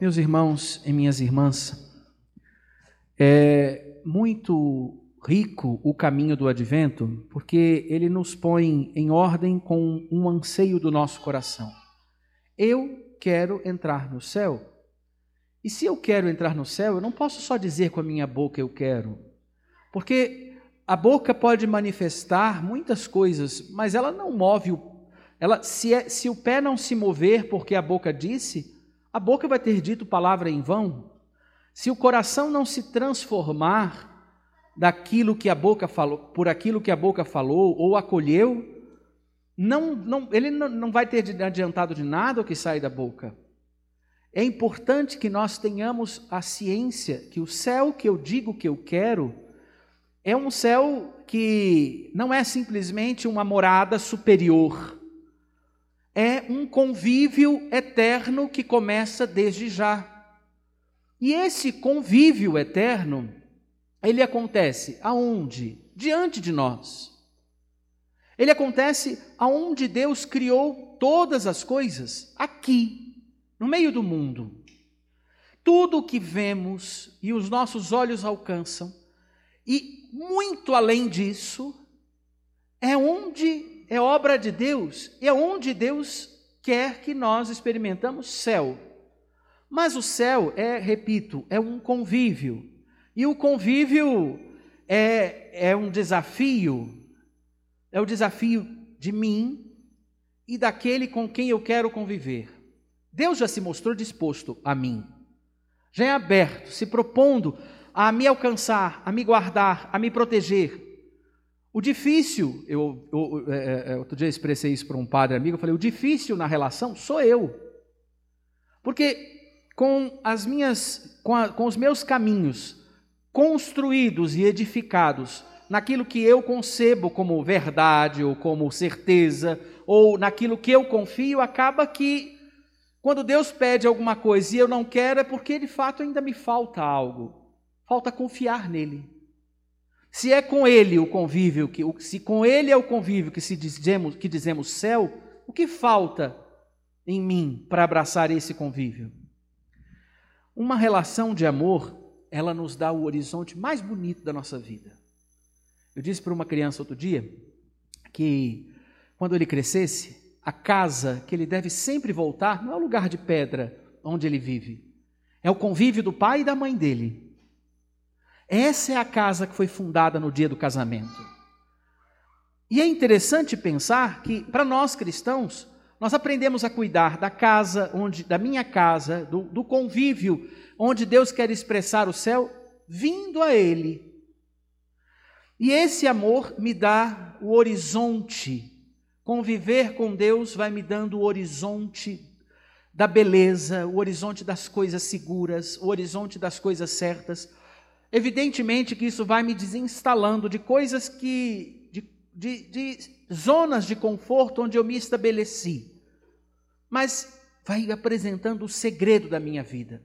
Meus irmãos e minhas irmãs, é muito rico o caminho do advento, porque ele nos põe em ordem com um anseio do nosso coração. Eu quero entrar no céu. E se eu quero entrar no céu, eu não posso só dizer com a minha boca eu quero. Porque a boca pode manifestar muitas coisas, mas ela não move o ela se, é, se o pé não se mover porque a boca disse, a boca vai ter dito palavra em vão. Se o coração não se transformar daquilo que a boca falou, por aquilo que a boca falou ou acolheu, não, não, ele não, não vai ter adiantado de nada o que sai da boca. É importante que nós tenhamos a ciência que o céu que eu digo que eu quero é um céu que não é simplesmente uma morada superior é um convívio eterno que começa desde já. E esse convívio eterno, ele acontece aonde? Diante de nós. Ele acontece aonde Deus criou todas as coisas, aqui, no meio do mundo. Tudo o que vemos e os nossos olhos alcançam, e muito além disso, é onde é obra de Deus e é onde Deus quer que nós experimentamos céu. Mas o céu é, repito, é um convívio. E o convívio é, é um desafio, é o desafio de mim e daquele com quem eu quero conviver. Deus já se mostrou disposto a mim, já é aberto, se propondo a me alcançar, a me guardar, a me proteger. O difícil, eu, eu, eu, é, é, outro dia expressei isso para um padre amigo, eu falei, o difícil na relação sou eu. Porque com as minhas, com, a, com os meus caminhos construídos e edificados naquilo que eu concebo como verdade ou como certeza, ou naquilo que eu confio, acaba que quando Deus pede alguma coisa e eu não quero, é porque de fato ainda me falta algo. Falta confiar nele. Se é com ele o convívio, que, se com ele é o convívio que, se dizemos, que dizemos céu, o que falta em mim para abraçar esse convívio? Uma relação de amor, ela nos dá o horizonte mais bonito da nossa vida. Eu disse para uma criança outro dia que quando ele crescesse, a casa que ele deve sempre voltar não é o lugar de pedra onde ele vive, é o convívio do pai e da mãe dele. Essa é a casa que foi fundada no dia do casamento. E é interessante pensar que, para nós cristãos, nós aprendemos a cuidar da casa, onde, da minha casa, do, do convívio, onde Deus quer expressar o céu, vindo a Ele. E esse amor me dá o horizonte. Conviver com Deus vai me dando o horizonte da beleza, o horizonte das coisas seguras, o horizonte das coisas certas. Evidentemente que isso vai me desinstalando de coisas que. de, de, de zonas de conforto onde eu me estabeleci. Mas vai apresentando o segredo da minha vida.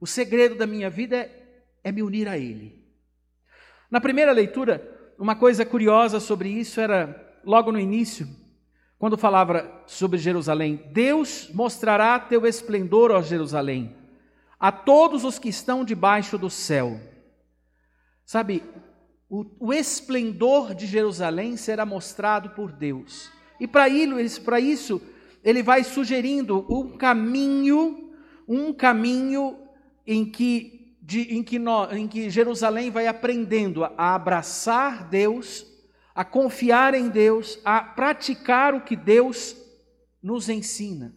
O segredo da minha vida é, é me unir a Ele. Na primeira leitura, uma coisa curiosa sobre isso era logo no início, quando falava sobre Jerusalém: Deus mostrará teu esplendor, ó Jerusalém, a todos os que estão debaixo do céu. Sabe, o, o esplendor de Jerusalém será mostrado por Deus. E para isso, ele vai sugerindo um caminho, um caminho em que, de, em que, em que Jerusalém vai aprendendo a abraçar Deus, a confiar em Deus, a praticar o que Deus nos ensina.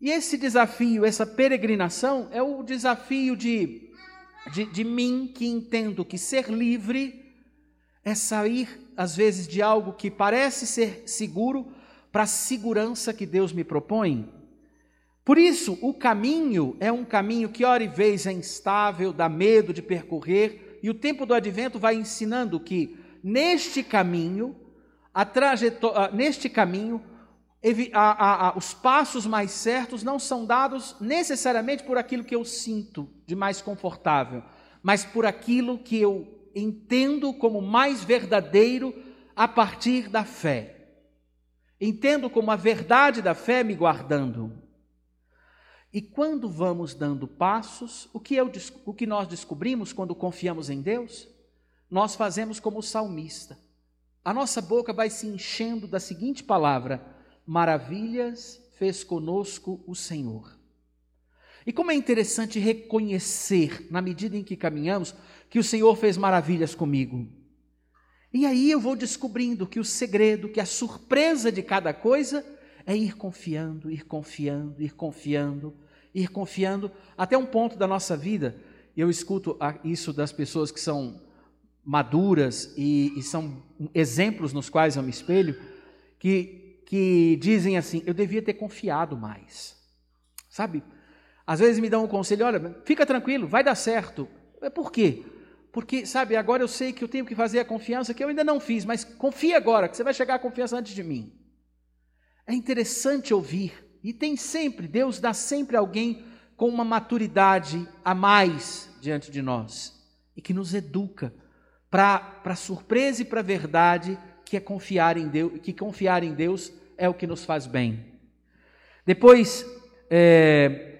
E esse desafio, essa peregrinação, é o desafio de de, de mim que entendo que ser livre é sair, às vezes, de algo que parece ser seguro para a segurança que Deus me propõe. Por isso, o caminho é um caminho que, hora e vez, é instável, dá medo de percorrer, e o tempo do advento vai ensinando que, neste caminho, a trajetória, neste caminho, a, a, os passos mais certos não são dados necessariamente por aquilo que eu sinto de mais confortável, mas por aquilo que eu entendo como mais verdadeiro a partir da fé. Entendo como a verdade da fé me guardando. E quando vamos dando passos, o que, eu, o que nós descobrimos quando confiamos em Deus? Nós fazemos como o salmista. A nossa boca vai se enchendo da seguinte palavra: Maravilhas fez conosco o Senhor. E como é interessante reconhecer, na medida em que caminhamos, que o Senhor fez maravilhas comigo. E aí eu vou descobrindo que o segredo, que a surpresa de cada coisa é ir confiando, ir confiando, ir confiando, ir confiando, até um ponto da nossa vida. Eu escuto isso das pessoas que são maduras e, e são exemplos nos quais eu me espelho, que, que dizem assim: eu devia ter confiado mais. Sabe? Às vezes me dão um conselho: olha, fica tranquilo, vai dar certo. Por quê? Porque, sabe, agora eu sei que eu tenho que fazer a confiança que eu ainda não fiz, mas confia agora, que você vai chegar à confiança antes de mim. É interessante ouvir, e tem sempre, Deus dá sempre alguém com uma maturidade a mais diante de nós, e que nos educa para a surpresa e para a verdade que é confiar em Deus, que confiar em Deus é o que nos faz bem. Depois, é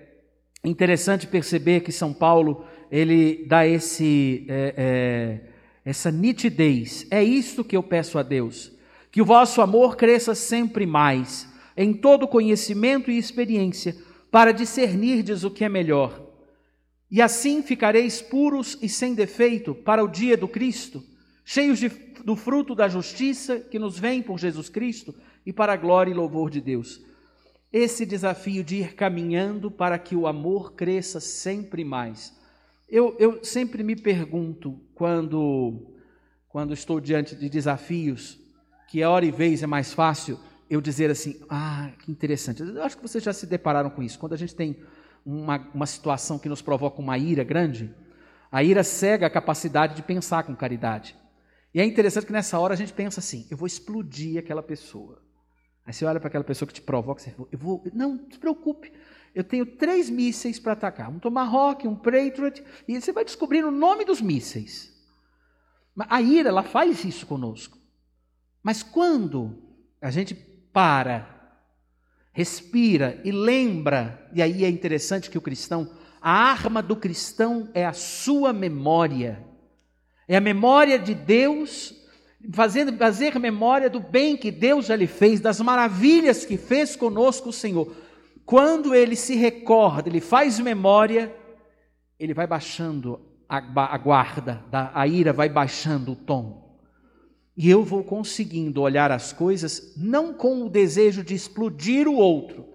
interessante perceber que São Paulo ele dá esse, é, é, essa nitidez. É isto que eu peço a Deus: que o vosso amor cresça sempre mais, em todo conhecimento e experiência, para discernirdes o que é melhor. E assim ficareis puros e sem defeito para o dia do Cristo, cheios de, do fruto da justiça que nos vem por Jesus Cristo e para a glória e louvor de Deus. Esse desafio de ir caminhando para que o amor cresça sempre mais eu, eu sempre me pergunto, quando, quando estou diante de desafios, que a hora e vez é mais fácil eu dizer assim: ah, que interessante. Eu acho que vocês já se depararam com isso. Quando a gente tem uma, uma situação que nos provoca uma ira grande, a ira cega a capacidade de pensar com caridade. E é interessante que nessa hora a gente pensa assim: eu vou explodir aquela pessoa. Aí você olha para aquela pessoa que te provoca, você fala, eu vou, não, não se preocupe, eu tenho três mísseis para atacar: um Tomahawk, um Patriot, e você vai descobrir o nome dos mísseis. A ira, ela faz isso conosco. Mas quando a gente para, respira e lembra, e aí é interessante que o cristão, a arma do cristão é a sua memória. É a memória de Deus, fazendo, fazer memória do bem que Deus já lhe fez, das maravilhas que fez conosco o Senhor. Quando ele se recorda, ele faz memória, ele vai baixando a, a guarda, a ira vai baixando o tom. E eu vou conseguindo olhar as coisas não com o desejo de explodir o outro,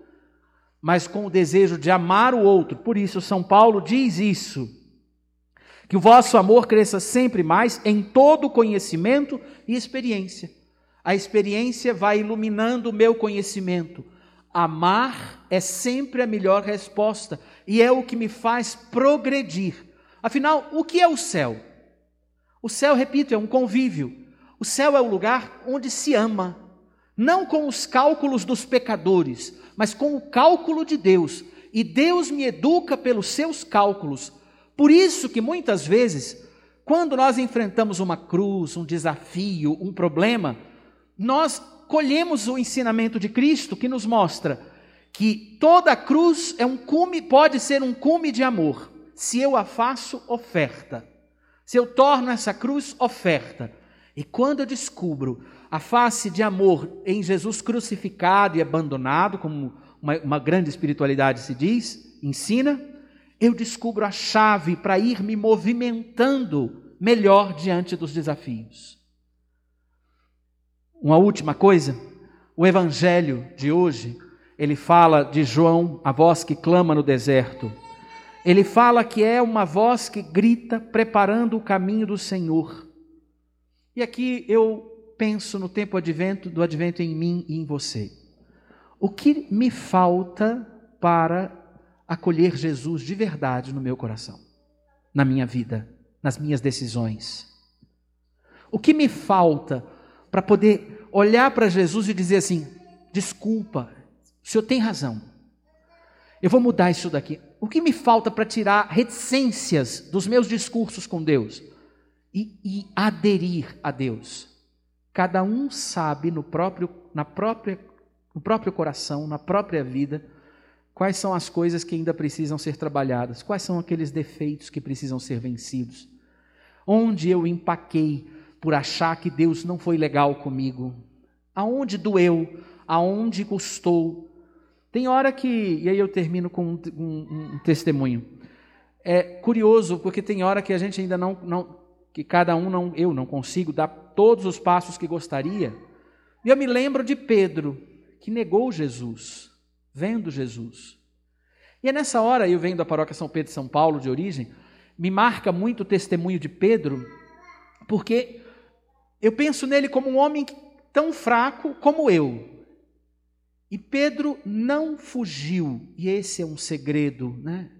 mas com o desejo de amar o outro. Por isso, São Paulo diz isso: que o vosso amor cresça sempre mais em todo conhecimento e experiência. A experiência vai iluminando o meu conhecimento, Amar é sempre a melhor resposta e é o que me faz progredir. Afinal, o que é o céu? O céu, repito, é um convívio. O céu é o lugar onde se ama, não com os cálculos dos pecadores, mas com o cálculo de Deus. E Deus me educa pelos seus cálculos. Por isso que muitas vezes, quando nós enfrentamos uma cruz, um desafio, um problema, nós colhemos o ensinamento de Cristo que nos mostra que toda cruz é um cume, pode ser um cume de amor, se eu a faço oferta. Se eu torno essa cruz oferta. E quando eu descubro a face de amor em Jesus crucificado e abandonado, como uma, uma grande espiritualidade se diz, ensina, eu descubro a chave para ir me movimentando melhor diante dos desafios. Uma última coisa, o evangelho de hoje, ele fala de João, a voz que clama no deserto. Ele fala que é uma voz que grita preparando o caminho do Senhor. E aqui eu penso no tempo advento, do advento em mim e em você. O que me falta para acolher Jesus de verdade no meu coração, na minha vida, nas minhas decisões? O que me falta para poder olhar para Jesus e dizer assim: desculpa, o senhor tem razão, eu vou mudar isso daqui. O que me falta para tirar reticências dos meus discursos com Deus e, e aderir a Deus? Cada um sabe no próprio, na própria, no próprio coração, na própria vida, Quais são as coisas que ainda precisam ser trabalhadas? Quais são aqueles defeitos que precisam ser vencidos? Onde eu empaquei por achar que Deus não foi legal comigo? Aonde doeu? Aonde custou? Tem hora que, e aí eu termino com um, um, um testemunho. É curioso, porque tem hora que a gente ainda não, não, que cada um não, eu não consigo dar todos os passos que gostaria. E eu me lembro de Pedro, que negou Jesus, vendo Jesus. E é nessa hora, eu venho da paróquia São Pedro de São Paulo, de origem, me marca muito o testemunho de Pedro, porque eu penso nele como um homem tão fraco como eu. E Pedro não fugiu, e esse é um segredo, né?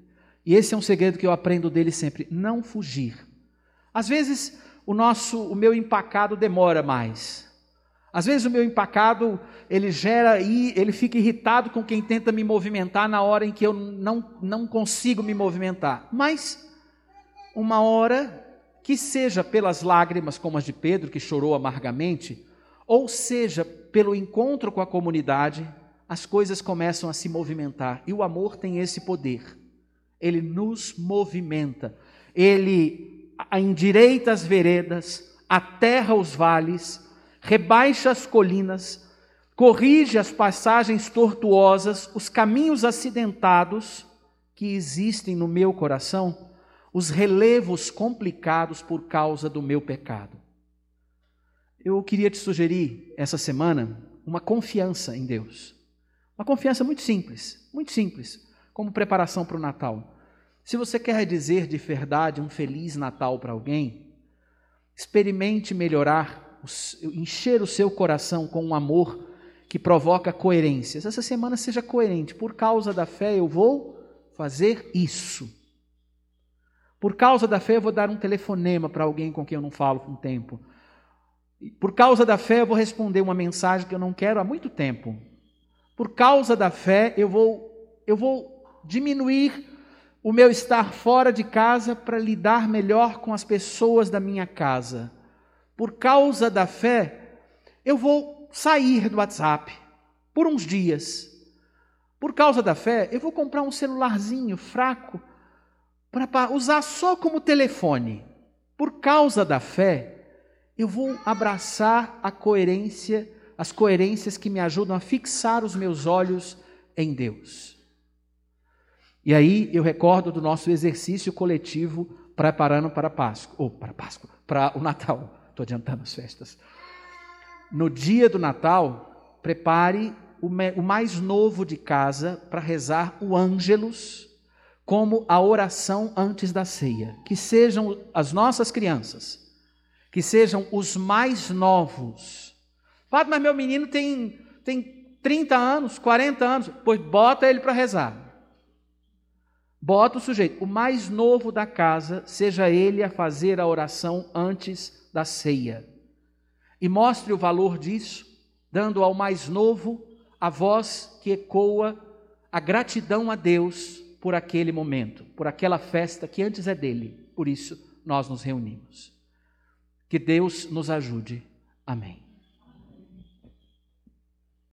E esse é um segredo que eu aprendo dele sempre, não fugir. Às vezes o nosso, o meu empacado demora mais. Às vezes o meu empacado, ele gera e ele fica irritado com quem tenta me movimentar na hora em que eu não, não consigo me movimentar. Mas uma hora que seja pelas lágrimas como as de Pedro que chorou amargamente, ou seja pelo encontro com a comunidade, as coisas começam a se movimentar. E o amor tem esse poder. Ele nos movimenta. Ele endireita as veredas, aterra os vales, rebaixa as colinas, corrige as passagens tortuosas, os caminhos acidentados que existem no meu coração, os relevos complicados por causa do meu pecado. Eu queria te sugerir essa semana uma confiança em Deus. Uma confiança muito simples, muito simples, como preparação para o Natal. Se você quer dizer de verdade um feliz Natal para alguém, experimente melhorar, encher o seu coração com um amor que provoca coerências. Essa semana seja coerente. Por causa da fé, eu vou fazer isso. Por causa da fé, eu vou dar um telefonema para alguém com quem eu não falo há um tempo. Por causa da fé, eu vou responder uma mensagem que eu não quero há muito tempo. Por causa da fé, eu vou, eu vou diminuir o meu estar fora de casa para lidar melhor com as pessoas da minha casa. Por causa da fé, eu vou sair do WhatsApp por uns dias. Por causa da fé, eu vou comprar um celularzinho fraco para usar só como telefone. Por causa da fé, eu vou abraçar a coerência, as coerências que me ajudam a fixar os meus olhos em Deus. E aí eu recordo do nosso exercício coletivo preparando para Páscoa, ou para Páscoa, para o Natal. Estou adiantando as festas. No dia do Natal, prepare o mais novo de casa para rezar o Ângelus como a oração antes da ceia. Que sejam as nossas crianças, que sejam os mais novos. Fala, mas meu menino tem, tem 30 anos, 40 anos. Pois bota ele para rezar. Bota o sujeito, o mais novo da casa, seja ele a fazer a oração antes da ceia. E mostre o valor disso, dando ao mais novo a voz que ecoa a gratidão a Deus por aquele momento, por aquela festa que antes é dele. Por isso nós nos reunimos. Que Deus nos ajude. Amém.